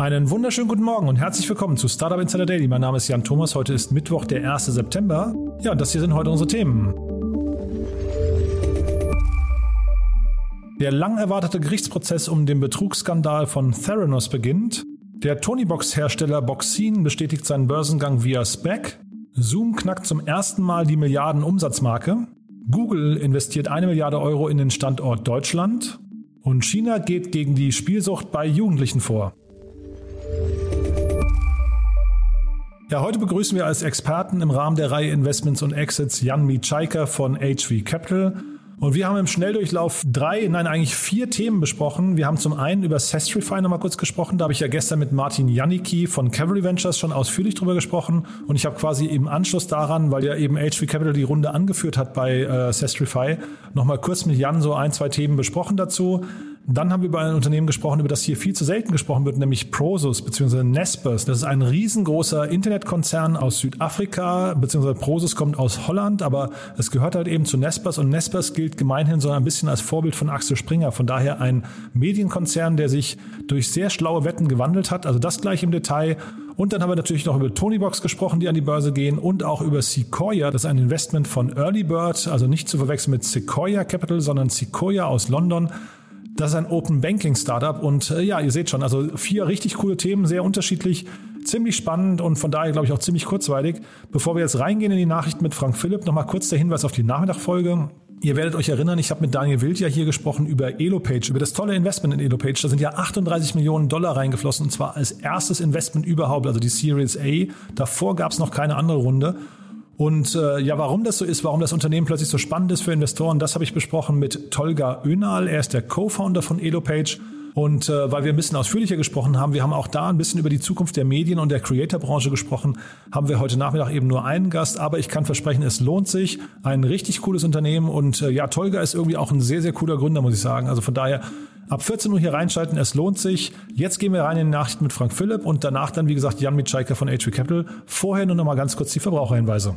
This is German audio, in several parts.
Einen wunderschönen guten Morgen und herzlich willkommen zu Startup Insider Daily. Mein Name ist Jan Thomas. Heute ist Mittwoch, der 1. September. Ja, und das hier sind heute unsere Themen. Der lang erwartete Gerichtsprozess um den Betrugsskandal von Theranos beginnt. Der Tonybox-Hersteller Boxin bestätigt seinen Börsengang via SPAC. Zoom knackt zum ersten Mal die Milliarden-Umsatzmarke. Google investiert eine Milliarde Euro in den Standort Deutschland. Und China geht gegen die Spielsucht bei Jugendlichen vor. Ja, heute begrüßen wir als Experten im Rahmen der Reihe Investments und Exits Jan Mitschaika von HV Capital. Und wir haben im Schnelldurchlauf drei, nein, eigentlich vier Themen besprochen. Wir haben zum einen über Sestrify nochmal kurz gesprochen. Da habe ich ja gestern mit Martin Janicki von Cavalry Ventures schon ausführlich drüber gesprochen. Und ich habe quasi im Anschluss daran, weil ja eben HV Capital die Runde angeführt hat bei äh, Sestrify, nochmal kurz mit Jan so ein, zwei Themen besprochen dazu. Dann haben wir über ein Unternehmen gesprochen, über das hier viel zu selten gesprochen wird, nämlich Prosus bzw. Nespers. Das ist ein riesengroßer Internetkonzern aus Südafrika, bzw. Prosus kommt aus Holland, aber es gehört halt eben zu Nespers und Nespers gilt gemeinhin so ein bisschen als Vorbild von Axel Springer. Von daher ein Medienkonzern, der sich durch sehr schlaue Wetten gewandelt hat. Also das gleich im Detail. Und dann haben wir natürlich noch über Tonybox gesprochen, die an die Börse gehen und auch über Sequoia. Das ist ein Investment von Early Bird, also nicht zu verwechseln mit Sequoia Capital, sondern Sequoia aus London. Das ist ein Open Banking Startup und äh, ja, ihr seht schon, also vier richtig coole Themen, sehr unterschiedlich, ziemlich spannend und von daher glaube ich auch ziemlich kurzweilig. Bevor wir jetzt reingehen in die Nachrichten mit Frank Philipp, nochmal kurz der Hinweis auf die Nachmittagfolge. Ihr werdet euch erinnern, ich habe mit Daniel Wild ja hier gesprochen über Elopage, über das tolle Investment in Elopage. Da sind ja 38 Millionen Dollar reingeflossen und zwar als erstes Investment überhaupt, also die Series A. Davor gab es noch keine andere Runde. Und äh, ja, warum das so ist, warum das Unternehmen plötzlich so spannend ist für Investoren, das habe ich besprochen mit Tolga Önal. Er ist der Co-Founder von Elopage. Und äh, weil wir ein bisschen ausführlicher gesprochen haben, wir haben auch da ein bisschen über die Zukunft der Medien und der Creator-Branche gesprochen, haben wir heute Nachmittag eben nur einen Gast. Aber ich kann versprechen, es lohnt sich. Ein richtig cooles Unternehmen. Und äh, ja, Tolga ist irgendwie auch ein sehr, sehr cooler Gründer, muss ich sagen. Also von daher ab 14 Uhr hier reinschalten, es lohnt sich. Jetzt gehen wir rein in die Nachrichten mit Frank Philipp und danach dann, wie gesagt, Jan Mitschaiker von HV Capital. Vorher nur noch mal ganz kurz die Verbraucherhinweise.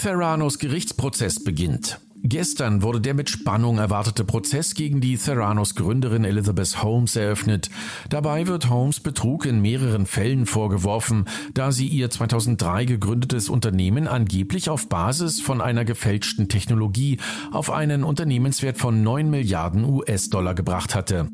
Theranos Gerichtsprozess beginnt. Gestern wurde der mit Spannung erwartete Prozess gegen die Theranos Gründerin Elizabeth Holmes eröffnet. Dabei wird Holmes Betrug in mehreren Fällen vorgeworfen, da sie ihr 2003 gegründetes Unternehmen angeblich auf Basis von einer gefälschten Technologie auf einen Unternehmenswert von 9 Milliarden US-Dollar gebracht hatte.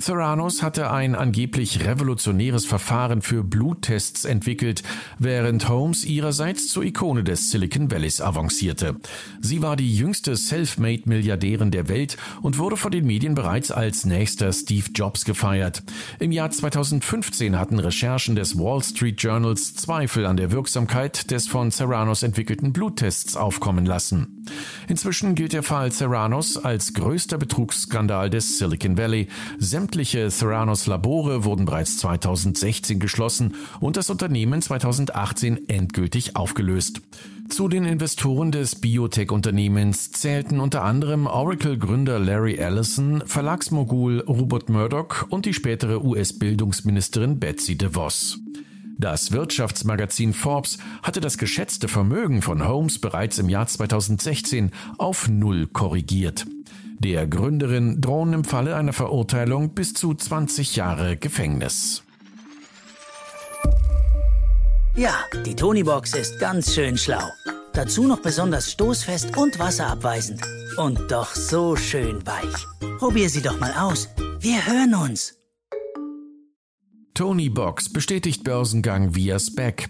Theranos hatte ein angeblich revolutionäres Verfahren für Bluttests entwickelt, während Holmes ihrerseits zur Ikone des Silicon Valleys avancierte. Sie war die jüngste Self-Made-Milliardärin der Welt und wurde von den Medien bereits als nächster Steve Jobs gefeiert. Im Jahr 2015 hatten Recherchen des Wall Street Journals Zweifel an der Wirksamkeit des von Theranos entwickelten Bluttests aufkommen lassen. Inzwischen gilt der Fall Theranos als größter Betrugsskandal des Silicon Valley. Sämtliche Theranos Labore wurden bereits 2016 geschlossen und das Unternehmen 2018 endgültig aufgelöst. Zu den Investoren des Biotech-Unternehmens zählten unter anderem Oracle-Gründer Larry Ellison, Verlagsmogul Rupert Murdoch und die spätere US-Bildungsministerin Betsy DeVos. Das Wirtschaftsmagazin Forbes hatte das geschätzte Vermögen von Holmes bereits im Jahr 2016 auf Null korrigiert. Der Gründerin drohen im Falle einer Verurteilung bis zu 20 Jahre Gefängnis. Ja, die Tonybox ist ganz schön schlau. Dazu noch besonders stoßfest und wasserabweisend. Und doch so schön weich. Probier sie doch mal aus. Wir hören uns. Tony Box bestätigt Börsengang via SPAC.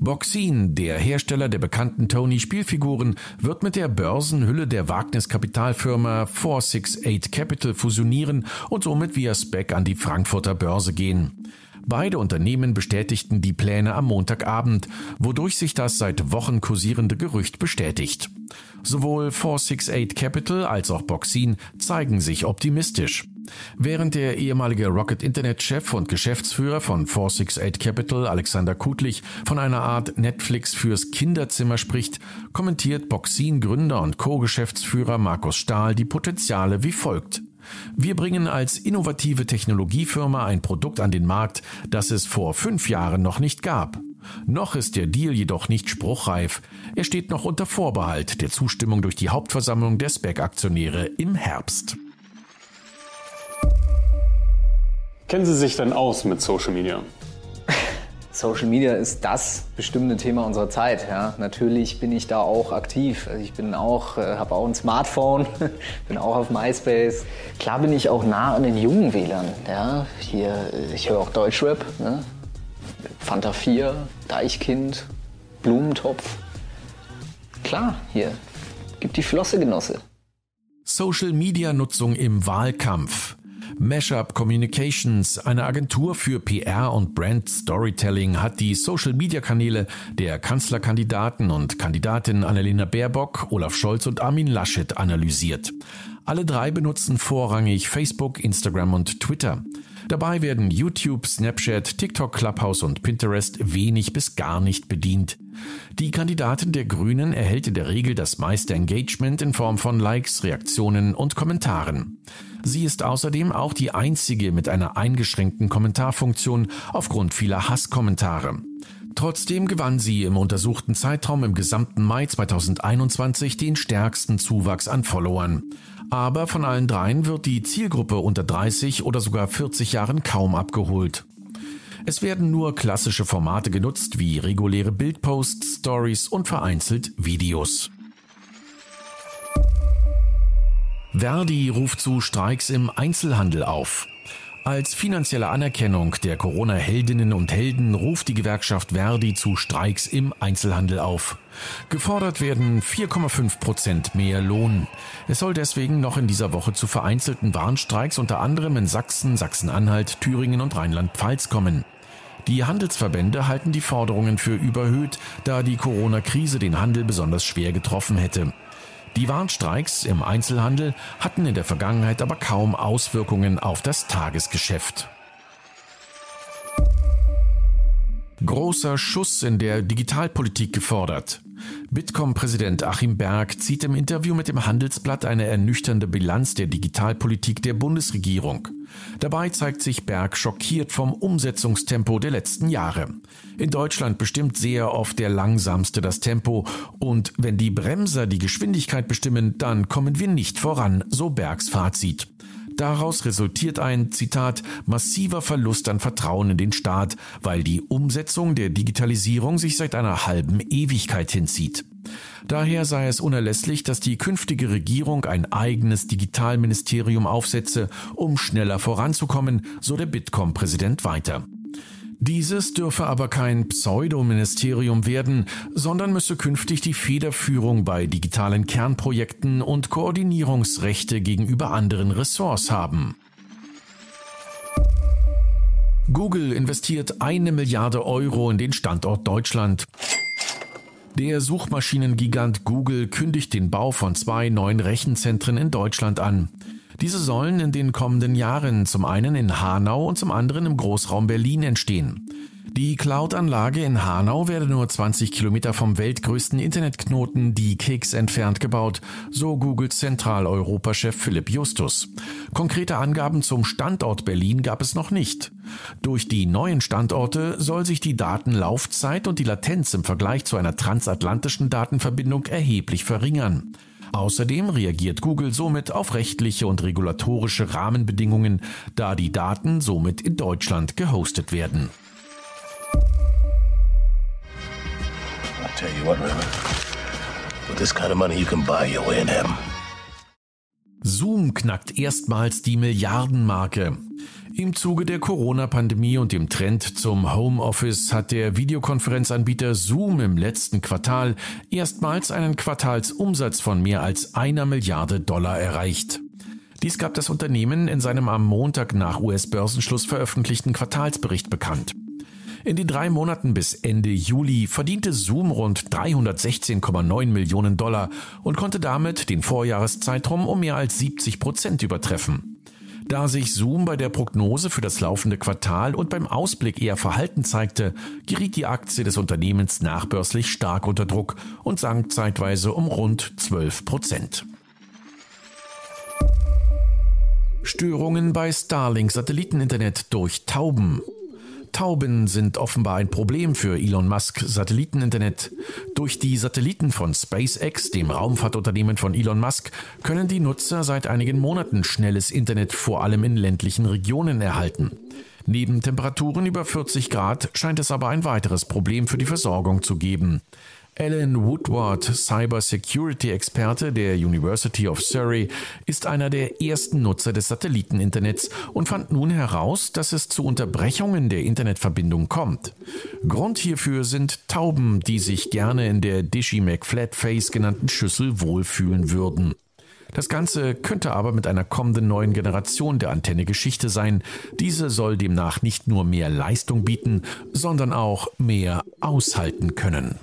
Boxin, der Hersteller der bekannten Tony-Spielfiguren, wird mit der Börsenhülle der Wagniskapitalfirma 468 Capital fusionieren und somit via SPAC an die Frankfurter Börse gehen. Beide Unternehmen bestätigten die Pläne am Montagabend, wodurch sich das seit Wochen kursierende Gerücht bestätigt. Sowohl 468 Capital als auch Boxin zeigen sich optimistisch. Während der ehemalige Rocket Internet-Chef und Geschäftsführer von 468 Capital, Alexander Kutlich, von einer Art Netflix fürs Kinderzimmer spricht, kommentiert Boxin-Gründer und Co-Geschäftsführer Markus Stahl die Potenziale wie folgt. Wir bringen als innovative Technologiefirma ein Produkt an den Markt, das es vor fünf Jahren noch nicht gab. Noch ist der Deal jedoch nicht spruchreif. Er steht noch unter Vorbehalt der Zustimmung durch die Hauptversammlung der SPAC-Aktionäre im Herbst. Kennen Sie sich denn aus mit Social Media? Social Media ist das bestimmte Thema unserer Zeit. Ja. Natürlich bin ich da auch aktiv. Also ich bin auch, äh, habe auch ein Smartphone, bin auch auf MySpace. Klar bin ich auch nah an den jungen Wählern. Ja. Hier, äh, ich höre auch Deutschrap, ne? Fanta 4, Deichkind, Blumentopf. Klar, hier gibt die Flosse, Genosse. Social Media Nutzung im Wahlkampf. Mashup Communications, eine Agentur für PR und Brand Storytelling, hat die Social-Media-Kanäle der Kanzlerkandidaten und Kandidatin Annalena Baerbock, Olaf Scholz und Armin Laschet analysiert. Alle drei benutzen vorrangig Facebook, Instagram und Twitter. Dabei werden YouTube, Snapchat, TikTok, Clubhouse und Pinterest wenig bis gar nicht bedient. Die Kandidatin der Grünen erhält in der Regel das meiste Engagement in Form von Likes, Reaktionen und Kommentaren. Sie ist außerdem auch die einzige mit einer eingeschränkten Kommentarfunktion aufgrund vieler Hasskommentare. Trotzdem gewann sie im untersuchten Zeitraum im gesamten Mai 2021 den stärksten Zuwachs an Followern. Aber von allen dreien wird die Zielgruppe unter 30 oder sogar 40 Jahren kaum abgeholt. Es werden nur klassische Formate genutzt wie reguläre Bildposts, Stories und vereinzelt Videos. Verdi ruft zu Streiks im Einzelhandel auf. Als finanzielle Anerkennung der Corona-Heldinnen und Helden ruft die Gewerkschaft Verdi zu Streiks im Einzelhandel auf. Gefordert werden 4,5 Prozent mehr Lohn. Es soll deswegen noch in dieser Woche zu vereinzelten Warnstreiks unter anderem in Sachsen, Sachsen-Anhalt, Thüringen und Rheinland-Pfalz kommen. Die Handelsverbände halten die Forderungen für überhöht, da die Corona-Krise den Handel besonders schwer getroffen hätte. Die Warnstreiks im Einzelhandel hatten in der Vergangenheit aber kaum Auswirkungen auf das Tagesgeschäft. Großer Schuss in der Digitalpolitik gefordert. Bitkom-Präsident Achim Berg zieht im Interview mit dem Handelsblatt eine ernüchternde Bilanz der Digitalpolitik der Bundesregierung. Dabei zeigt sich Berg schockiert vom Umsetzungstempo der letzten Jahre. In Deutschland bestimmt sehr oft der Langsamste das Tempo und wenn die Bremser die Geschwindigkeit bestimmen, dann kommen wir nicht voran, so Bergs Fazit. Daraus resultiert ein, Zitat, massiver Verlust an Vertrauen in den Staat, weil die Umsetzung der Digitalisierung sich seit einer halben Ewigkeit hinzieht. Daher sei es unerlässlich, dass die künftige Regierung ein eigenes Digitalministerium aufsetze, um schneller voranzukommen, so der Bitkom-Präsident weiter. Dieses dürfe aber kein Pseudoministerium werden, sondern müsse künftig die Federführung bei digitalen Kernprojekten und Koordinierungsrechte gegenüber anderen Ressorts haben. Google investiert eine Milliarde Euro in den Standort Deutschland. Der Suchmaschinengigant Google kündigt den Bau von zwei neuen Rechenzentren in Deutschland an. Diese sollen in den kommenden Jahren zum einen in Hanau und zum anderen im Großraum Berlin entstehen. Die Cloud-Anlage in Hanau werde nur 20 Kilometer vom weltgrößten Internetknoten die Keks entfernt gebaut, so Googles Zentraleuropa-Chef Philipp Justus. Konkrete Angaben zum Standort Berlin gab es noch nicht. Durch die neuen Standorte soll sich die Datenlaufzeit und die Latenz im Vergleich zu einer transatlantischen Datenverbindung erheblich verringern. Außerdem reagiert Google somit auf rechtliche und regulatorische Rahmenbedingungen, da die Daten somit in Deutschland gehostet werden. Zoom knackt erstmals die Milliardenmarke. Im Zuge der Corona-Pandemie und dem Trend zum Homeoffice hat der Videokonferenzanbieter Zoom im letzten Quartal erstmals einen Quartalsumsatz von mehr als einer Milliarde Dollar erreicht. Dies gab das Unternehmen in seinem am Montag nach US-Börsenschluss veröffentlichten Quartalsbericht bekannt. In den drei Monaten bis Ende Juli verdiente Zoom rund 316,9 Millionen Dollar und konnte damit den Vorjahreszeitraum um mehr als 70 Prozent übertreffen. Da sich Zoom bei der Prognose für das laufende Quartal und beim Ausblick eher verhalten zeigte, geriet die Aktie des Unternehmens nachbörslich stark unter Druck und sank zeitweise um rund 12 Prozent. Störungen bei Starlink Satelliteninternet durch Tauben. Tauben sind offenbar ein Problem für Elon Musk Satelliteninternet. Durch die Satelliten von SpaceX, dem Raumfahrtunternehmen von Elon Musk, können die Nutzer seit einigen Monaten schnelles Internet vor allem in ländlichen Regionen erhalten. Neben Temperaturen über 40 Grad scheint es aber ein weiteres Problem für die Versorgung zu geben. Alan Woodward, Cybersecurity-Experte der University of Surrey, ist einer der ersten Nutzer des Satelliteninternets und fand nun heraus, dass es zu Unterbrechungen der Internetverbindung kommt. Grund hierfür sind Tauben, die sich gerne in der Dishy McFlatface genannten Schüssel wohlfühlen würden. Das Ganze könnte aber mit einer kommenden neuen Generation der Antenne Geschichte sein. Diese soll demnach nicht nur mehr Leistung bieten, sondern auch mehr aushalten können.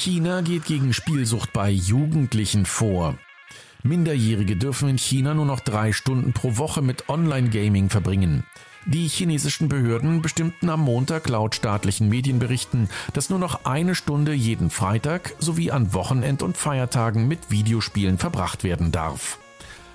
China geht gegen Spielsucht bei Jugendlichen vor. Minderjährige dürfen in China nur noch drei Stunden pro Woche mit Online-Gaming verbringen. Die chinesischen Behörden bestimmten am Montag laut staatlichen Medienberichten, dass nur noch eine Stunde jeden Freitag sowie an Wochenend- und Feiertagen mit Videospielen verbracht werden darf.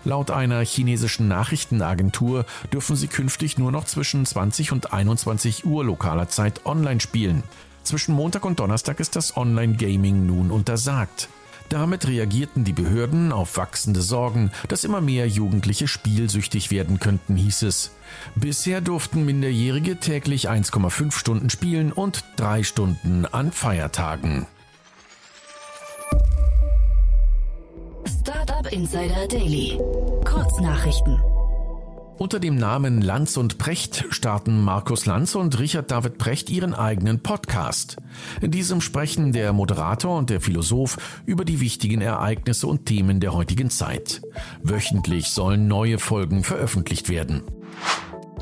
Laut einer chinesischen Nachrichtenagentur dürfen sie künftig nur noch zwischen 20 und 21 Uhr lokaler Zeit online spielen. Zwischen Montag und Donnerstag ist das Online-Gaming nun untersagt. Damit reagierten die Behörden auf wachsende Sorgen, dass immer mehr Jugendliche spielsüchtig werden könnten, hieß es. Bisher durften Minderjährige täglich 1,5 Stunden spielen und drei Stunden an Feiertagen. Startup Insider Daily. Kurznachrichten. Unter dem Namen Lanz und Precht starten Markus Lanz und Richard David Precht ihren eigenen Podcast. In diesem sprechen der Moderator und der Philosoph über die wichtigen Ereignisse und Themen der heutigen Zeit. Wöchentlich sollen neue Folgen veröffentlicht werden.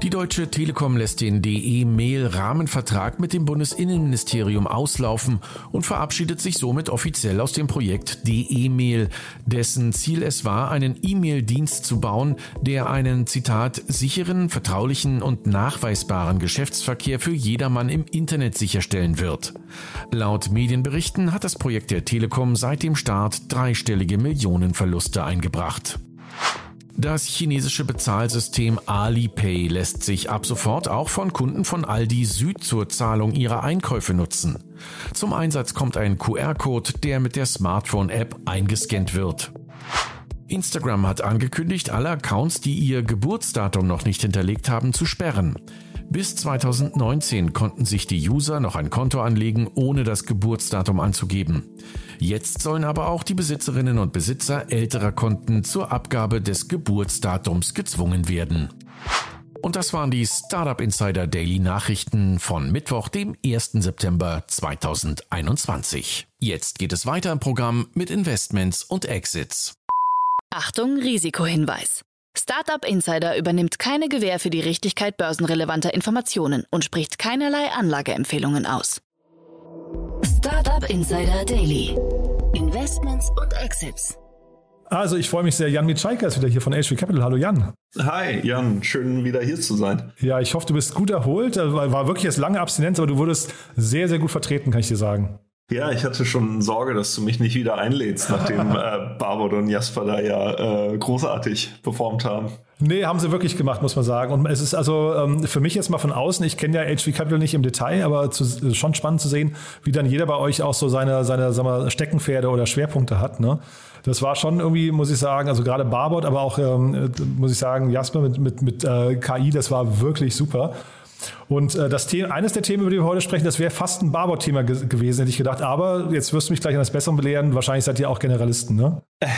Die Deutsche Telekom lässt den DE-Mail-Rahmenvertrag mit dem Bundesinnenministerium auslaufen und verabschiedet sich somit offiziell aus dem Projekt DE-Mail, dessen Ziel es war, einen E-Mail-Dienst zu bauen, der einen, Zitat, sicheren, vertraulichen und nachweisbaren Geschäftsverkehr für jedermann im Internet sicherstellen wird. Laut Medienberichten hat das Projekt der Telekom seit dem Start dreistellige Millionenverluste eingebracht. Das chinesische Bezahlsystem Alipay lässt sich ab sofort auch von Kunden von Aldi Süd zur Zahlung ihrer Einkäufe nutzen. Zum Einsatz kommt ein QR-Code, der mit der Smartphone-App eingescannt wird. Instagram hat angekündigt, alle Accounts, die ihr Geburtsdatum noch nicht hinterlegt haben, zu sperren. Bis 2019 konnten sich die User noch ein Konto anlegen, ohne das Geburtsdatum anzugeben. Jetzt sollen aber auch die Besitzerinnen und Besitzer älterer Konten zur Abgabe des Geburtsdatums gezwungen werden. Und das waren die Startup Insider Daily Nachrichten von Mittwoch, dem 1. September 2021. Jetzt geht es weiter im Programm mit Investments und Exits. Achtung, Risikohinweis. Startup Insider übernimmt keine Gewähr für die Richtigkeit börsenrelevanter Informationen und spricht keinerlei Anlageempfehlungen aus. Startup Insider Daily. Investments und Exits. Also ich freue mich sehr. Jan Mitschaiker ist wieder hier von HV Capital. Hallo Jan. Hi Jan, schön wieder hier zu sein. Ja, ich hoffe, du bist gut erholt. War wirklich jetzt lange Abstinenz, aber du wurdest sehr, sehr gut vertreten, kann ich dir sagen. Ja, ich hatte schon Sorge, dass du mich nicht wieder einlädst, nachdem äh, Barbot und Jasper da ja äh, großartig performt haben. Nee, haben sie wirklich gemacht, muss man sagen. Und es ist also ähm, für mich jetzt mal von außen, ich kenne ja HV Capital nicht im Detail, aber zu, schon spannend zu sehen, wie dann jeder bei euch auch so seine, seine sag mal, Steckenpferde oder Schwerpunkte hat. Ne? Das war schon irgendwie, muss ich sagen, also gerade Barbot, aber auch, ähm, muss ich sagen, Jasper mit, mit, mit äh, KI, das war wirklich super. Und äh, das Thema, eines der Themen, über die wir heute sprechen, das wäre fast ein Barbour-Thema ge gewesen, hätte ich gedacht. Aber jetzt wirst du mich gleich an das Bessere belehren. Wahrscheinlich seid ihr auch Generalisten, ne?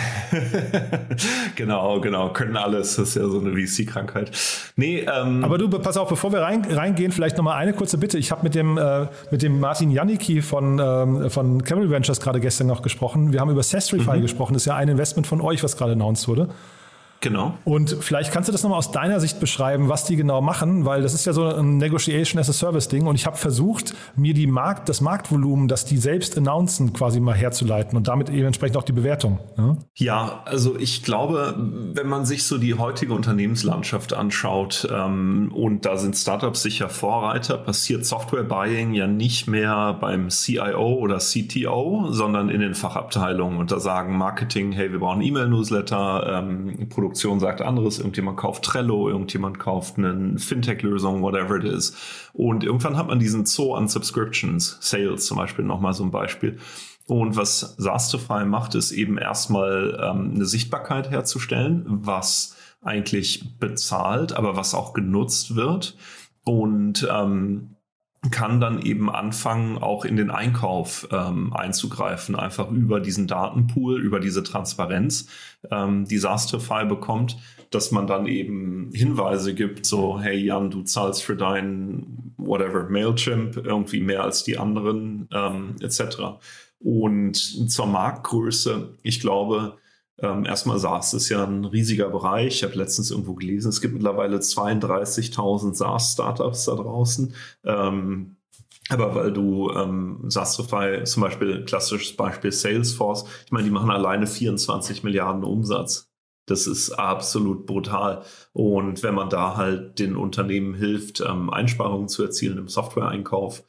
genau, genau. Können alles. Das ist ja so eine VC-Krankheit. Nee, ähm Aber du, pass auf, bevor wir rein, reingehen, vielleicht nochmal eine kurze Bitte. Ich habe mit dem, äh, mit dem Martin Janicki von, ähm, von Camel Ventures gerade gestern noch gesprochen. Wir haben über Sestrify mhm. gesprochen. Das ist ja ein Investment von euch, was gerade announced wurde. Genau. Und vielleicht kannst du das nochmal aus deiner Sicht beschreiben, was die genau machen, weil das ist ja so ein Negotiation as a Service Ding und ich habe versucht, mir die Markt, das Marktvolumen, das die selbst announcen, quasi mal herzuleiten und damit eben entsprechend auch die Bewertung. Ja? ja, also ich glaube, wenn man sich so die heutige Unternehmenslandschaft anschaut ähm, und da sind Startups sicher Vorreiter, passiert Software Buying ja nicht mehr beim CIO oder CTO, sondern in den Fachabteilungen und da sagen Marketing, hey, wir brauchen E-Mail-Newsletter, ähm, Produkt Produktion sagt anderes, irgendjemand kauft Trello, irgendjemand kauft eine Fintech-Lösung, whatever it is. Und irgendwann hat man diesen Zoo an Subscriptions, Sales zum Beispiel nochmal so ein Beispiel. Und was SaaStify macht, ist eben erstmal ähm, eine Sichtbarkeit herzustellen, was eigentlich bezahlt, aber was auch genutzt wird. Und ähm, kann dann eben anfangen, auch in den Einkauf ähm, einzugreifen, einfach über diesen Datenpool, über diese Transparenz, ähm, SaaS-File bekommt, dass man dann eben Hinweise gibt, so, hey Jan, du zahlst für dein whatever Mailchimp irgendwie mehr als die anderen, ähm, etc. Und zur Marktgröße, ich glaube, ähm, erstmal SaaS ist ja ein riesiger Bereich. Ich habe letztens irgendwo gelesen, es gibt mittlerweile 32.000 SaaS-Startups da draußen. Ähm, aber weil du ähm, SaaSify, zum Beispiel klassisches Beispiel Salesforce, ich meine, die machen alleine 24 Milliarden Umsatz. Das ist absolut brutal. Und wenn man da halt den Unternehmen hilft, ähm, Einsparungen zu erzielen im Software-Einkauf,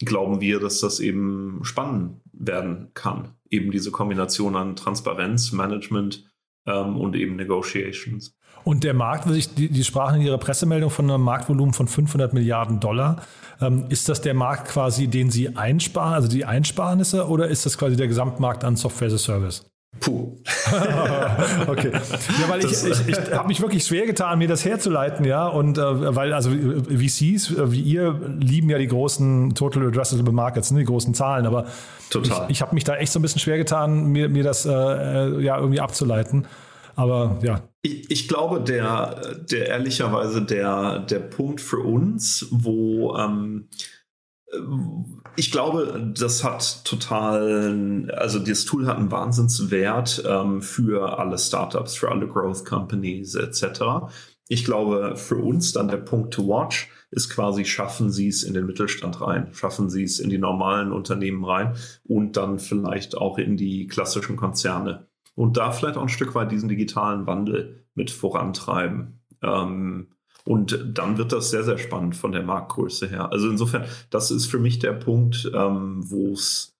glauben wir, dass das eben spannend werden kann. Eben diese Kombination an Transparenz, Management ähm, und eben Negotiations. Und der Markt, die, die sprachen in ihrer Pressemeldung von einem Marktvolumen von 500 Milliarden Dollar. Ähm, ist das der Markt quasi, den Sie einsparen, also die Einsparnisse, oder ist das quasi der Gesamtmarkt an Software as a Service? Puh. okay. Ja, weil das, ich, ich, ich habe mich wirklich schwer getan, mir das herzuleiten, ja. Und äh, weil, also VCs, äh, wie ihr, lieben ja die großen Total Addressable Markets, ne, die großen Zahlen, aber Total. ich, ich habe mich da echt so ein bisschen schwer getan, mir, mir das äh, äh, ja irgendwie abzuleiten. Aber ja. Ich, ich, glaube, der, der ehrlicherweise der, der Punkt für uns, wo ähm, ich glaube, das hat total, also das Tool hat einen Wahnsinnswert ähm, für alle Startups, für alle Growth Companies etc. Ich glaube, für uns dann der Punkt to watch ist quasi, schaffen Sie es in den Mittelstand rein, schaffen Sie es in die normalen Unternehmen rein und dann vielleicht auch in die klassischen Konzerne. Und da vielleicht auch ein Stück weit diesen digitalen Wandel mit vorantreiben. Ähm, und dann wird das sehr, sehr spannend von der Marktgröße her. Also insofern, das ist für mich der Punkt, ähm, wo es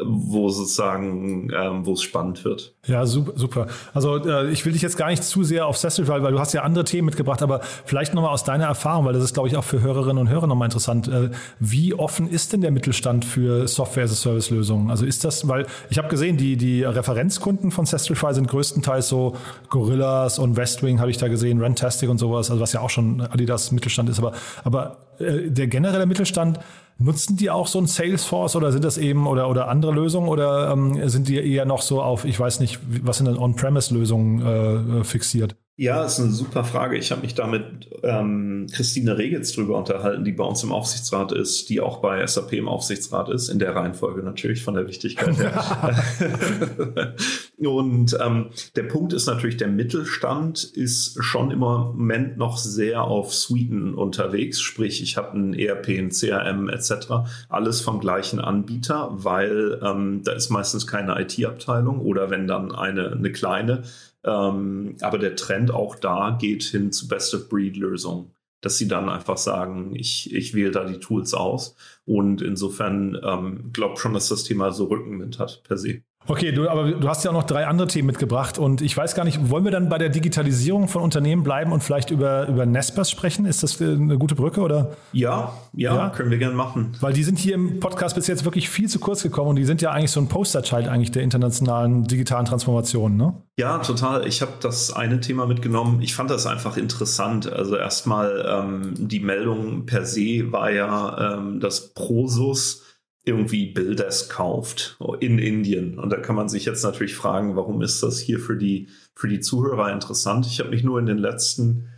wo sozusagen, ähm, wo es spannend wird. Ja, super. super. Also äh, ich will dich jetzt gar nicht zu sehr auf Sestify, weil du hast ja andere Themen mitgebracht, aber vielleicht nochmal aus deiner Erfahrung, weil das ist, glaube ich, auch für Hörerinnen und Hörer nochmal interessant. Äh, wie offen ist denn der Mittelstand für Software-as-a-Service-Lösungen? Also ist das, weil ich habe gesehen, die, die Referenzkunden von Sestify sind größtenteils so Gorillas und Westwing, habe ich da gesehen, Rentastic und sowas, also was ja auch schon Adidas Mittelstand ist, aber, aber äh, der generelle Mittelstand, Nutzen die auch so ein Salesforce oder sind das eben oder, oder andere Lösungen oder ähm, sind die eher noch so auf, ich weiß nicht, was sind denn On-Premise-Lösungen äh, fixiert? Ja, ist eine super Frage. Ich habe mich da mit ähm, Christine Regitz drüber unterhalten, die bei uns im Aufsichtsrat ist, die auch bei SAP im Aufsichtsrat ist, in der Reihenfolge natürlich von der Wichtigkeit her. Und ähm, der Punkt ist natürlich, der Mittelstand ist schon im Moment noch sehr auf Suiten unterwegs, sprich ich habe ein ERP, ein CRM etc., alles vom gleichen Anbieter, weil ähm, da ist meistens keine IT-Abteilung oder wenn dann eine, eine kleine, Ähm, aber der Trend auch da geht hin zu Best-of-Breed-Lösungen dass sie dann einfach sagen, ich, ich wähle da die Tools aus. Und insofern ähm, glaube schon, dass das Thema so Rückenwind hat per se. Okay, du, aber du hast ja auch noch drei andere Themen mitgebracht und ich weiß gar nicht, wollen wir dann bei der Digitalisierung von Unternehmen bleiben und vielleicht über, über Nespers sprechen? Ist das eine gute Brücke oder? Ja, ja, ja, können wir gerne machen. Weil die sind hier im Podcast bis jetzt wirklich viel zu kurz gekommen und die sind ja eigentlich so ein Posterchild eigentlich der internationalen digitalen Transformation, ne? Ja, total. Ich habe das eine Thema mitgenommen. Ich fand das einfach interessant. Also erstmal ähm, die Meldung per se war ja, ähm, dass Prosus irgendwie Bildes kauft in Indien. Und da kann man sich jetzt natürlich fragen, warum ist das hier für die, für die Zuhörer interessant? Ich habe mich nur in den letzten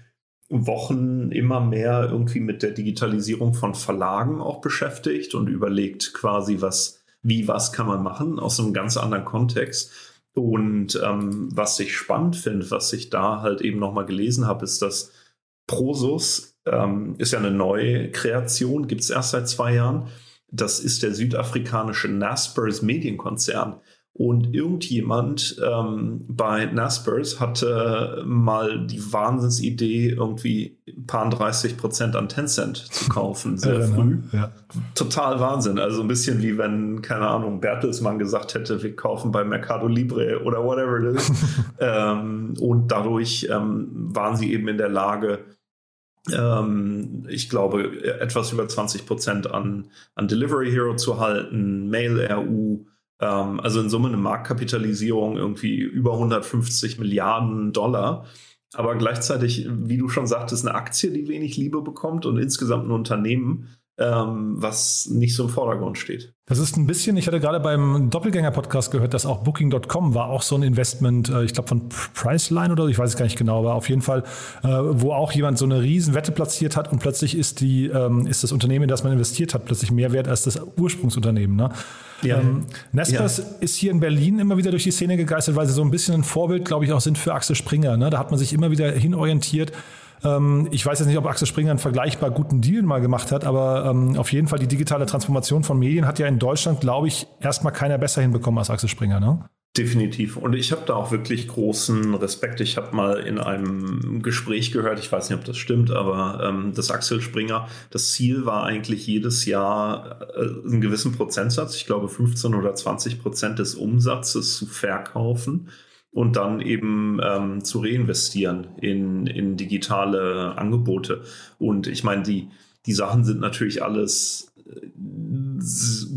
Wochen immer mehr irgendwie mit der Digitalisierung von Verlagen auch beschäftigt und überlegt quasi, was, wie, was kann man machen aus einem ganz anderen Kontext. Und ähm, was ich spannend finde, was ich da halt eben nochmal gelesen habe, ist, dass Prosus ähm, ist ja eine neue Kreation, gibt es erst seit zwei Jahren das ist der südafrikanische Naspers Medienkonzern. Und irgendjemand ähm, bei Naspers hatte mal die Wahnsinnsidee, irgendwie ein paar 30 Prozent an Tencent zu kaufen, sehr ja, früh. Ja. Total Wahnsinn. Also ein bisschen wie wenn, keine Ahnung, Bertelsmann gesagt hätte, wir kaufen bei Mercado Libre oder whatever it is. ähm, und dadurch ähm, waren sie eben in der Lage, ähm, ich glaube, etwas über 20 Prozent an, an Delivery Hero zu halten, Mail RU, ähm, also in Summe eine Marktkapitalisierung irgendwie über 150 Milliarden Dollar. Aber gleichzeitig, wie du schon sagtest, eine Aktie, die wenig Liebe bekommt und insgesamt ein Unternehmen, ähm, was nicht so im Vordergrund steht. Das ist ein bisschen, ich hatte gerade beim Doppelgänger-Podcast gehört, dass auch Booking.com war auch so ein Investment, äh, ich glaube von Priceline oder so, ich weiß es gar nicht genau, aber auf jeden Fall, äh, wo auch jemand so eine riesen Wette platziert hat und plötzlich ist die, ähm, ist das Unternehmen, in das man investiert hat, plötzlich mehr wert als das Ursprungsunternehmen. Ne? Ja. Ähm, Nespers ja. ist hier in Berlin immer wieder durch die Szene gegeistert, weil sie so ein bisschen ein Vorbild, glaube ich, auch sind für Axel Springer. Ne? Da hat man sich immer wieder hinorientiert. Ähm, ich weiß jetzt nicht, ob Axel Springer einen vergleichbar guten Deal mal gemacht hat, aber ähm, auf jeden Fall die digitale Transformation von Medien hat ja in Deutschland, glaube ich, erstmal keiner besser hinbekommen als Axel Springer. Ne? Definitiv. Und ich habe da auch wirklich großen Respekt. Ich habe mal in einem Gespräch gehört, ich weiß nicht, ob das stimmt, aber ähm, das Axel Springer, das Ziel war eigentlich jedes Jahr äh, einen gewissen Prozentsatz, ich glaube 15 oder 20 Prozent des Umsatzes zu verkaufen und dann eben ähm, zu reinvestieren in, in digitale Angebote. Und ich meine, die, die Sachen sind natürlich alles äh,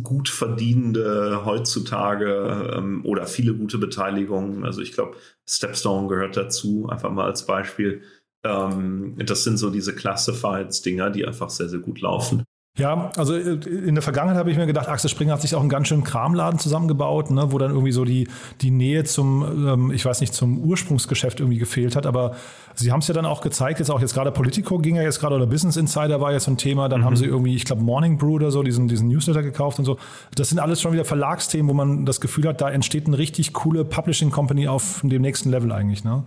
gut verdienende heutzutage ähm, oder viele gute Beteiligungen. Also ich glaube, Stepstone gehört dazu, einfach mal als Beispiel. Ähm, das sind so diese Classifieds-Dinger, die einfach sehr, sehr gut laufen. Ja, also äh, in der Vergangenheit habe ich mir gedacht, Axel Springer hat sich auch einen ganz schönen Kramladen zusammengebaut, ne, wo dann irgendwie so die, die Nähe zum, ähm, ich weiß nicht, zum Ursprungsgeschäft irgendwie gefehlt hat. Aber sie haben es ja dann auch gezeigt, jetzt auch jetzt gerade Politico ging ja jetzt gerade oder Business Insider war jetzt so ein Thema. Dann mhm. haben sie irgendwie, ich glaube, Morning Brew oder so, diesen, diesen Newsletter gekauft und so. Das sind alles schon wieder Verlagsthemen, wo man das Gefühl hat, da entsteht eine richtig coole Publishing Company auf dem nächsten Level eigentlich. Ne?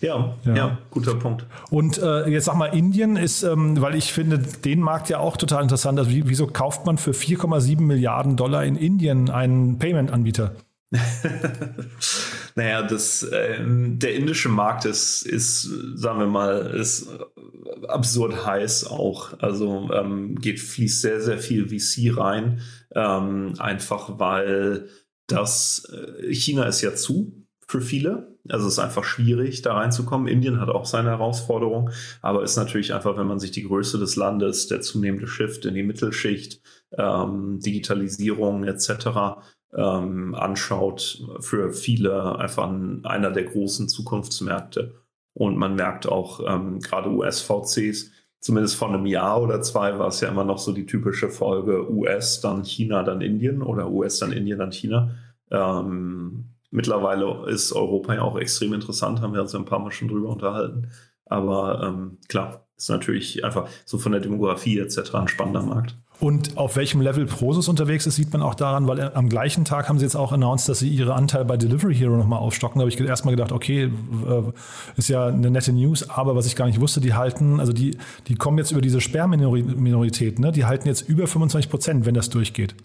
Ja, ja, ja, guter Punkt. Und äh, jetzt sag mal, Indien ist, ähm, weil ich finde den Markt ja auch total interessant. Also wie, wieso kauft man für 4,7 Milliarden Dollar in Indien einen Payment-Anbieter? naja, das, ähm, der indische Markt ist, ist, sagen wir mal, ist absurd heiß auch. Also ähm, geht, fließt sehr, sehr viel VC rein. Ähm, einfach weil das, äh, China ist ja zu für viele. Also es ist einfach schwierig, da reinzukommen. Indien hat auch seine Herausforderung, aber ist natürlich einfach, wenn man sich die Größe des Landes, der zunehmende Shift in die Mittelschicht, ähm, Digitalisierung etc. Ähm, anschaut, für viele einfach ein, einer der großen Zukunftsmärkte. Und man merkt auch ähm, gerade US-VCs, zumindest vor einem Jahr oder zwei war es ja immer noch so die typische Folge US, dann China, dann Indien oder US, dann Indien, dann China. Ähm, Mittlerweile ist Europa ja auch extrem interessant, haben wir uns ein paar Mal schon drüber unterhalten. Aber ähm, klar, ist natürlich einfach so von der Demografie etc. ein spannender Markt. Und auf welchem Level Prosus unterwegs ist, sieht man auch daran, weil am gleichen Tag haben sie jetzt auch announced, dass sie ihre Anteile bei Delivery Hero nochmal aufstocken. Da habe ich erstmal gedacht, okay, äh, ist ja eine nette News, aber was ich gar nicht wusste, die halten, also die, die kommen jetzt über diese Sperrminorität, ne? die halten jetzt über 25 Prozent, wenn das durchgeht.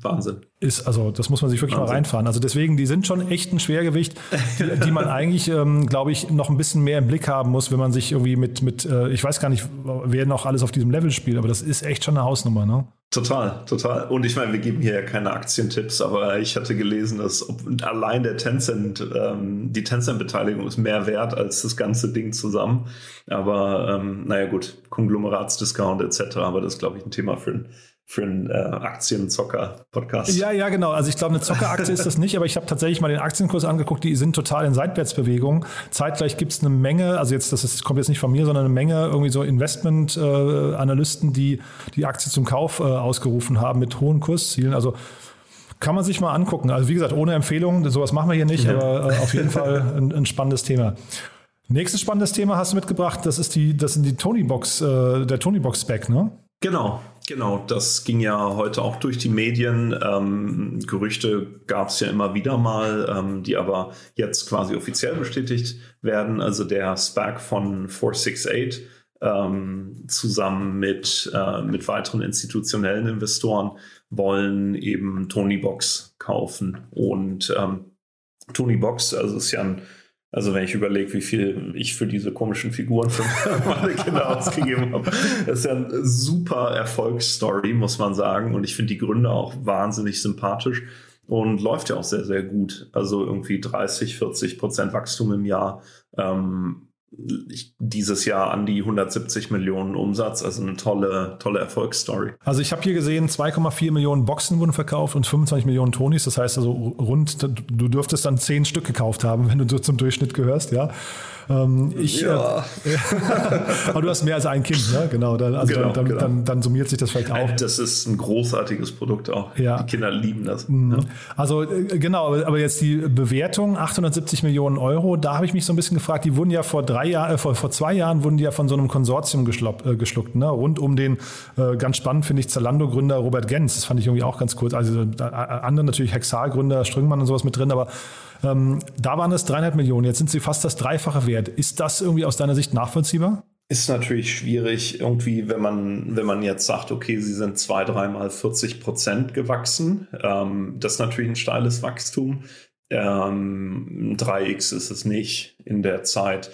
Wahnsinn. Ist, also, das muss man sich wirklich Wahnsinn. mal reinfahren. Also deswegen, die sind schon echt ein Schwergewicht, die, die man eigentlich, ähm, glaube ich, noch ein bisschen mehr im Blick haben muss, wenn man sich irgendwie mit, mit äh, ich weiß gar nicht, wer noch alles auf diesem Level spielt, aber das ist echt schon eine Hausnummer, ne? Total, total. Und ich meine, wir geben hier ja keine Aktientipps, aber ich hatte gelesen, dass allein der Tencent, ähm, die Tencent-Beteiligung ist mehr wert als das ganze Ding zusammen. Aber ähm, naja gut, Konglomeratsdiscount etc. Aber das ist, glaube ich, ein Thema für ein für einen äh, Aktienzocker-Podcast. Ja, ja, genau. Also ich glaube, eine Zockeraktie ist das nicht, aber ich habe tatsächlich mal den Aktienkurs angeguckt, die sind total in Seitwärtsbewegung. Zeitgleich gibt es eine Menge, also jetzt, das ist, kommt jetzt nicht von mir, sondern eine Menge irgendwie so Investment-Analysten, äh, die die Aktie zum Kauf äh, ausgerufen haben mit hohen Kurszielen. Also kann man sich mal angucken. Also wie gesagt, ohne Empfehlung, sowas machen wir hier nicht, ja. aber äh, auf jeden Fall ein, ein spannendes Thema. Nächstes spannendes Thema hast du mitgebracht, das ist die, das sind die Tony Box, äh, der Tony Box Spec, ne? Genau, genau. Das ging ja heute auch durch die Medien. Ähm, Gerüchte gab es ja immer wieder mal, ähm, die aber jetzt quasi offiziell bestätigt werden. Also der SPAC von 468 ähm, zusammen mit, äh, mit weiteren institutionellen Investoren wollen eben Tony Box kaufen. Und ähm, Tony Box, also ist ja ein also wenn ich überlege, wie viel ich für diese komischen Figuren für meine Kinder ausgegeben habe, das ist ja eine super Erfolgsstory, muss man sagen. Und ich finde die Gründe auch wahnsinnig sympathisch und läuft ja auch sehr, sehr gut. Also irgendwie 30, 40 Prozent Wachstum im Jahr. Ähm, ich, dieses Jahr an die 170 Millionen Umsatz, also eine tolle, tolle Erfolgsstory. Also ich habe hier gesehen, 2,4 Millionen Boxen wurden verkauft und 25 Millionen Tonis. Das heißt also rund, du dürftest dann 10 Stück gekauft haben, wenn du zum Durchschnitt gehörst, ja. Ähm, ich, ja. Äh, aber du hast mehr als ein Kind, ne? Genau. Dann, also genau, dann, genau. Dann, dann, summiert sich das vielleicht auch. Das ist ein großartiges Produkt auch. Ja. Die Kinder lieben das. Mhm. Ja. Also äh, genau, aber jetzt die Bewertung 870 Millionen Euro, da habe ich mich so ein bisschen gefragt, die wurden ja vor drei Jahren, äh, vor, vor zwei Jahren wurden die ja von so einem Konsortium geschluckt, äh, geschluckt ne? rund um den, äh, ganz spannend finde ich, Zalando-Gründer Robert Gens. Das fand ich irgendwie auch ganz cool. Also andere natürlich Hexal-Gründer, Strüngmann und sowas mit drin, aber ähm, da waren es dreieinhalb Millionen, jetzt sind sie fast das Dreifache wert. Ist das irgendwie aus deiner Sicht nachvollziehbar? Ist natürlich schwierig, irgendwie, wenn man, wenn man jetzt sagt, okay, sie sind zwei, dreimal 40 Prozent gewachsen. Ähm, das ist natürlich ein steiles Wachstum. Ähm, 3x ist es nicht in der Zeit.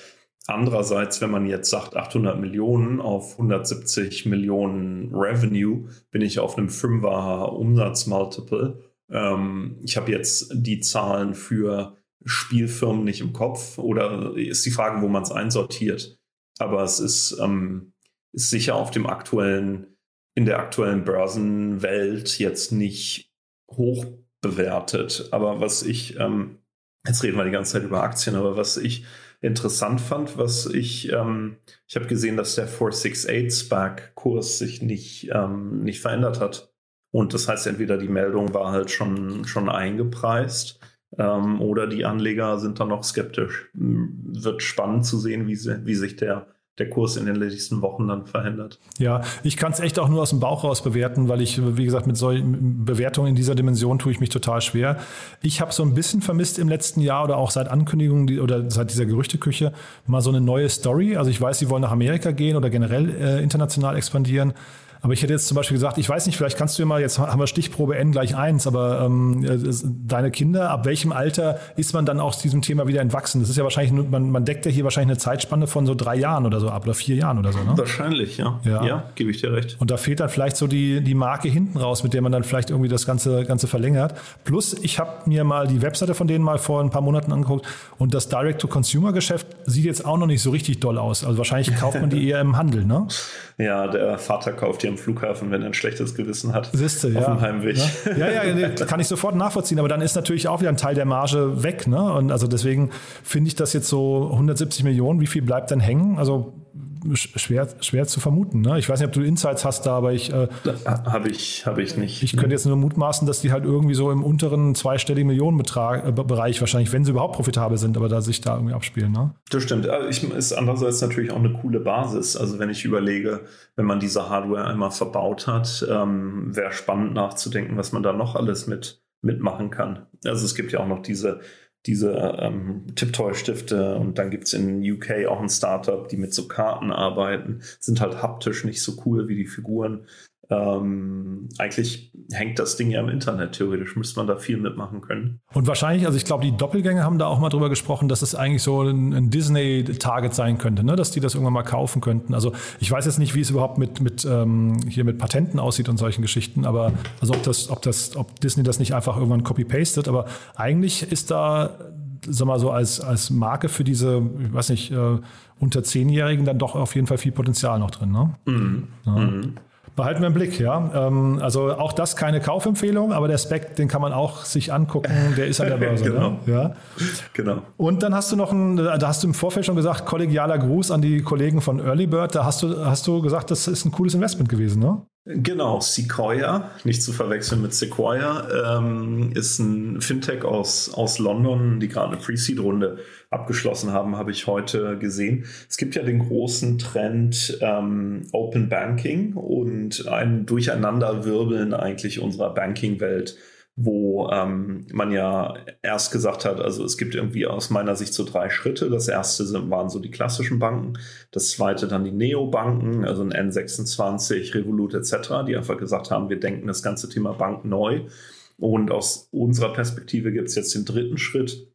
Andererseits, wenn man jetzt sagt 800 Millionen auf 170 Millionen Revenue, bin ich auf einem 5er Umsatzmultiple. Ähm, ich habe jetzt die Zahlen für Spielfirmen nicht im Kopf oder ist die Frage, wo man es einsortiert. Aber es ist, ähm, ist sicher auf dem aktuellen, in der aktuellen Börsenwelt jetzt nicht hoch bewertet. Aber was ich, ähm, jetzt reden wir die ganze Zeit über Aktien, aber was ich interessant fand, was ich, ähm, ich habe gesehen, dass der 468 SPAC-Kurs sich nicht, ähm, nicht verändert hat. Und das heißt, entweder die Meldung war halt schon, schon eingepreist ähm, oder die Anleger sind dann noch skeptisch. Wird spannend zu sehen, wie, sie, wie sich der, der Kurs in den nächsten Wochen dann verändert. Ja, ich kann es echt auch nur aus dem Bauch raus bewerten, weil ich, wie gesagt, mit solchen Bewertungen in dieser Dimension tue ich mich total schwer. Ich habe so ein bisschen vermisst im letzten Jahr oder auch seit Ankündigungen oder seit dieser Gerüchteküche mal so eine neue Story. Also ich weiß, sie wollen nach Amerika gehen oder generell äh, international expandieren. Aber ich hätte jetzt zum Beispiel gesagt, ich weiß nicht, vielleicht kannst du ja mal, jetzt haben wir Stichprobe N gleich eins, aber ähm, äh, deine Kinder, ab welchem Alter ist man dann aus diesem Thema wieder entwachsen? Das ist ja wahrscheinlich, man, man deckt ja hier wahrscheinlich eine Zeitspanne von so drei Jahren oder so ab oder vier Jahren oder so, ne? Wahrscheinlich, ja. Ja, ja gebe ich dir recht. Und da fehlt dann vielleicht so die, die Marke hinten raus, mit der man dann vielleicht irgendwie das Ganze, Ganze verlängert. Plus, ich habe mir mal die Webseite von denen mal vor ein paar Monaten angeguckt und das Direct-to-Consumer-Geschäft sieht jetzt auch noch nicht so richtig doll aus. Also wahrscheinlich kauft man die eher im Handel, ne? Ja, der Vater kauft die am Flughafen, wenn er ein schlechtes Gewissen hat. Siehste, ja. Auf dem Heimweg. Ja, ja, ja, kann ich sofort nachvollziehen. Aber dann ist natürlich auch wieder ein Teil der Marge weg. Ne? Und also deswegen finde ich das jetzt so 170 Millionen. Wie viel bleibt denn hängen? Also schwer, schwer zu vermuten. Ne? Ich weiß nicht, ob du Insights hast da, aber ich. Äh, habe ich, hab ich nicht. Ich könnte jetzt nur mutmaßen, dass die halt irgendwie so im unteren zweistelligen Millionenbetrag äh, wahrscheinlich, wenn sie überhaupt profitabel sind, aber da sich da irgendwie abspielen. Ne? Das stimmt. Ich, ist andererseits natürlich auch eine coole Basis. Also wenn ich überlege, wenn man diese Hardware einmal verbaut hat, ähm, wäre spannend nachzudenken, was man da noch alles mit mitmachen kann. Also es gibt ja auch noch diese diese ähm, Tiptoy-Stifte und dann gibt es in UK auch ein Startup, die mit so Karten arbeiten, sind halt haptisch nicht so cool wie die Figuren. Ähm, eigentlich hängt das Ding ja im Internet. Theoretisch müsste man da viel mitmachen können. Und wahrscheinlich, also ich glaube, die Doppelgänger haben da auch mal drüber gesprochen, dass es eigentlich so ein, ein Disney-Target sein könnte, ne? dass die das irgendwann mal kaufen könnten. Also ich weiß jetzt nicht, wie es überhaupt mit, mit ähm, hier mit Patenten aussieht und solchen Geschichten, aber also ob das, ob das, ob Disney das nicht einfach irgendwann copy-pastet, aber eigentlich ist da sag mal so als, als Marke für diese, ich weiß nicht, äh, unter Zehnjährigen dann doch auf jeden Fall viel Potenzial noch drin. Ne? Mhm. Ja. Mhm. Behalten wir im Blick, ja. Ähm, also auch das keine Kaufempfehlung, aber der Spec, den kann man auch sich angucken, der ist an der Börse. genau. Ne? Ja. genau. Und dann hast du noch ein, da hast du im Vorfeld schon gesagt, kollegialer Gruß an die Kollegen von Early Bird. Da hast du, hast du gesagt, das ist ein cooles Investment gewesen, ne? Genau, Sequoia, nicht zu verwechseln mit Sequoia, ähm, ist ein Fintech aus, aus London, die gerade eine Pre-Seed-Runde abgeschlossen haben, habe ich heute gesehen. Es gibt ja den großen Trend ähm, Open Banking und ein Durcheinanderwirbeln eigentlich unserer Banking-Welt wo ähm, man ja erst gesagt hat, also es gibt irgendwie aus meiner Sicht so drei Schritte. Das erste sind, waren so die klassischen Banken, das zweite dann die Neobanken, also ein N26, Revolut etc., die einfach gesagt haben, wir denken das ganze Thema Bank neu. Und aus unserer Perspektive gibt es jetzt den dritten Schritt,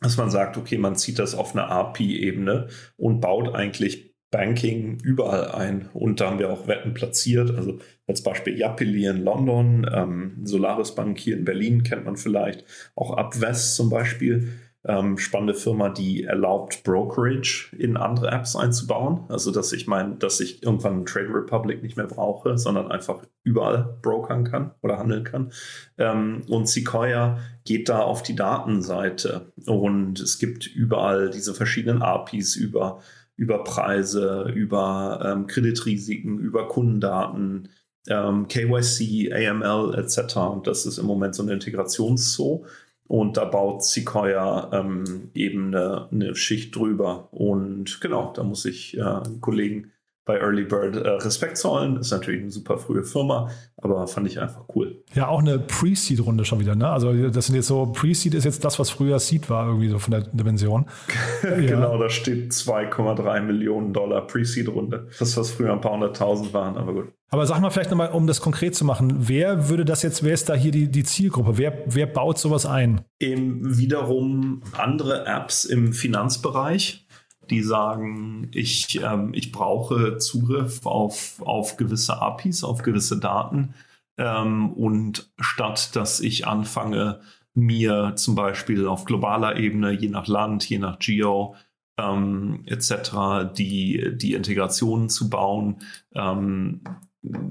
dass man sagt, okay, man zieht das auf eine API-Ebene und baut eigentlich Banking überall ein. Und da haben wir auch Wetten platziert. Also als Beispiel Yapili in London, ähm, Solaris Bank hier in Berlin kennt man vielleicht, auch Upwest zum Beispiel. Ähm, spannende Firma, die erlaubt, Brokerage in andere Apps einzubauen. Also, dass ich meine, dass ich irgendwann Trade Republic nicht mehr brauche, sondern einfach überall brokern kann oder handeln kann. Ähm, und Sequoia geht da auf die Datenseite und es gibt überall diese verschiedenen APIs über über Preise, über ähm, Kreditrisiken, über Kundendaten, ähm, KYC, AML etc. Und das ist im Moment so eine Integrationszoo. Und da baut Sequoia ähm, eben eine, eine, Schicht drüber. Und genau, da muss ich äh, Kollegen bei Early Bird äh, Respekt zollen. Ist natürlich eine super frühe Firma, aber fand ich einfach cool. Ja, auch eine Pre-Seed-Runde schon wieder, ne? Also das sind jetzt so, Pre-Seed ist jetzt das, was früher Seed war, irgendwie so von der Dimension. genau, ja. da steht 2,3 Millionen Dollar Pre-Seed-Runde. Das, was früher ein paar hunderttausend waren, aber gut. Aber sag mal vielleicht nochmal, um das konkret zu machen, wer würde das jetzt, wer ist da hier die, die Zielgruppe? Wer, wer baut sowas ein? Eben wiederum andere Apps im Finanzbereich die sagen, ich, ähm, ich brauche Zugriff auf, auf gewisse APIs, auf gewisse Daten. Ähm, und statt dass ich anfange, mir zum Beispiel auf globaler Ebene, je nach Land, je nach Geo, ähm, etc., die, die Integrationen zu bauen, ähm,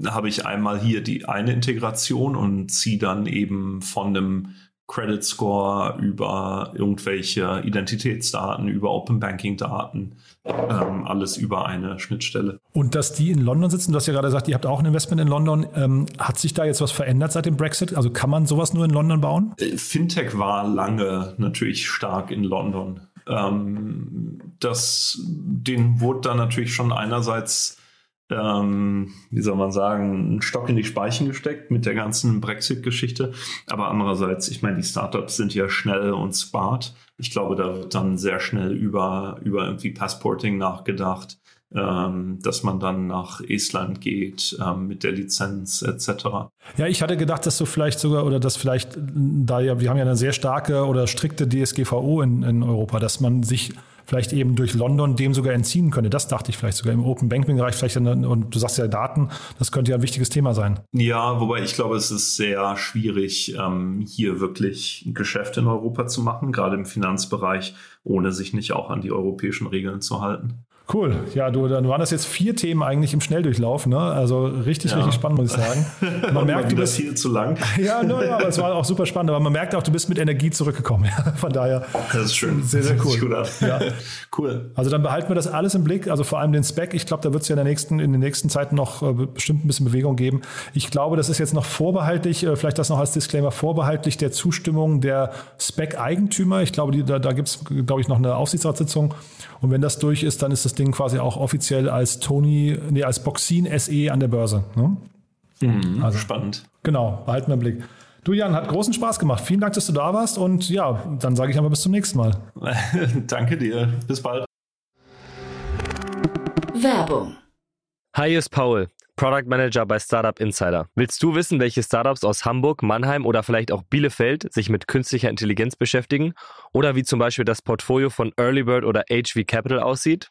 habe ich einmal hier die eine Integration und ziehe dann eben von einem Credit Score, über irgendwelche Identitätsdaten, über Open Banking Daten, ähm, alles über eine Schnittstelle. Und dass die in London sitzen, du hast ja gerade gesagt, ihr habt auch ein Investment in London. Ähm, hat sich da jetzt was verändert seit dem Brexit? Also kann man sowas nur in London bauen? Äh, Fintech war lange natürlich stark in London. Ähm, das, den wurde dann natürlich schon einerseits ähm, wie soll man sagen, einen Stock in die Speichen gesteckt mit der ganzen Brexit-Geschichte. Aber andererseits, ich meine, die Startups sind ja schnell und smart. Ich glaube, da wird dann sehr schnell über, über irgendwie Passporting nachgedacht, ähm, dass man dann nach Estland geht ähm, mit der Lizenz etc. Ja, ich hatte gedacht, dass du vielleicht sogar oder dass vielleicht da ja, wir haben ja eine sehr starke oder strikte DSGVO in, in Europa, dass man sich vielleicht eben durch London dem sogar entziehen könnte. Das dachte ich vielleicht sogar im Open Banking Bereich vielleicht eine, und du sagst ja Daten, das könnte ja ein wichtiges Thema sein. Ja, wobei ich glaube, es ist sehr schwierig, ähm, hier wirklich ein Geschäft in Europa zu machen, gerade im Finanzbereich, ohne sich nicht auch an die europäischen Regeln zu halten. Cool. Ja, du, dann waren das jetzt vier Themen eigentlich im Schnelldurchlauf. Ne? Also richtig, ja. richtig spannend, muss ich sagen. Man merkt, du bist viel zu lang. ja, no, no, aber es war auch super spannend. Aber man merkt auch, du bist mit Energie zurückgekommen. Von daher. Das ist schön. Sehr, sehr cool. Ja. Cool. Also dann behalten wir das alles im Blick. Also vor allem den Spec. Ich glaube, da wird es ja in, der nächsten, in den nächsten Zeiten noch äh, bestimmt ein bisschen Bewegung geben. Ich glaube, das ist jetzt noch vorbehaltlich, äh, vielleicht das noch als Disclaimer, vorbehaltlich der Zustimmung der Spec-Eigentümer. Ich glaube, die, da, da gibt es, glaube ich, noch eine Aufsichtsratssitzung. Und wenn das durch ist, dann ist das Ding quasi auch offiziell als Tony, nee, als Boxin SE an der Börse. Ne? Mhm, also, spannend. Genau, behalten wir im Blick. Du Jan, hat großen Spaß gemacht. Vielen Dank, dass du da warst und ja, dann sage ich aber bis zum nächsten Mal. Danke dir. Bis bald. Werbung. Hi, ist Paul. Product Manager bei Startup Insider. Willst du wissen, welche Startups aus Hamburg, Mannheim oder vielleicht auch Bielefeld sich mit künstlicher Intelligenz beschäftigen? Oder wie zum Beispiel das Portfolio von Earlybird oder HV Capital aussieht?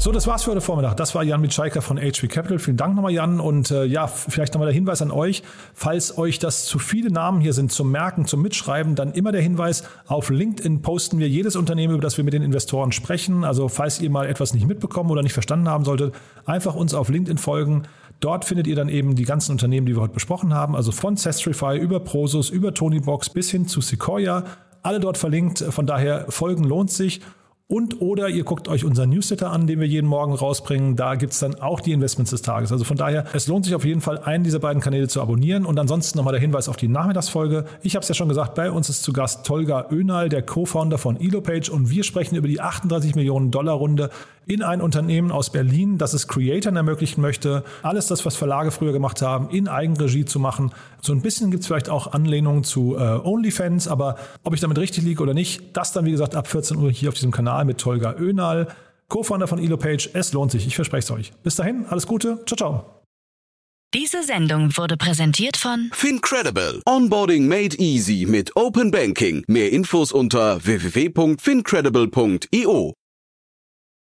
So, das war's für heute Vormittag. Das war Jan Mitschaiker von HV Capital. Vielen Dank nochmal, Jan. Und äh, ja, vielleicht nochmal der Hinweis an euch, falls euch das zu viele Namen hier sind zum Merken, zum Mitschreiben, dann immer der Hinweis, auf LinkedIn posten wir jedes Unternehmen, über das wir mit den Investoren sprechen. Also falls ihr mal etwas nicht mitbekommen oder nicht verstanden haben solltet, einfach uns auf LinkedIn folgen. Dort findet ihr dann eben die ganzen Unternehmen, die wir heute besprochen haben. Also von Sestrify über Prosus, über Tonybox bis hin zu Sequoia. Alle dort verlinkt. Von daher folgen lohnt sich. Und oder ihr guckt euch unseren Newsletter an, den wir jeden Morgen rausbringen. Da gibt es dann auch die Investments des Tages. Also von daher, es lohnt sich auf jeden Fall, einen dieser beiden Kanäle zu abonnieren. Und ansonsten nochmal der Hinweis auf die Nachmittagsfolge. Ich habe es ja schon gesagt, bei uns ist zu Gast Tolga Önal, der Co-Founder von Elopage. Und wir sprechen über die 38 Millionen Dollar Runde in ein Unternehmen aus Berlin, das es Creatoren ermöglichen möchte, alles das, was Verlage früher gemacht haben, in Eigenregie zu machen. So ein bisschen gibt es vielleicht auch Anlehnungen zu äh, OnlyFans, aber ob ich damit richtig liege oder nicht, das dann wie gesagt ab 14 Uhr hier auf diesem Kanal mit Tolga Önal, Co-Founder von Elopage. Es lohnt sich, ich verspreche es euch. Bis dahin, alles Gute, ciao, ciao. Diese Sendung wurde präsentiert von Fincredible. Onboarding made easy mit Open Banking. Mehr Infos unter www.fincredible.io.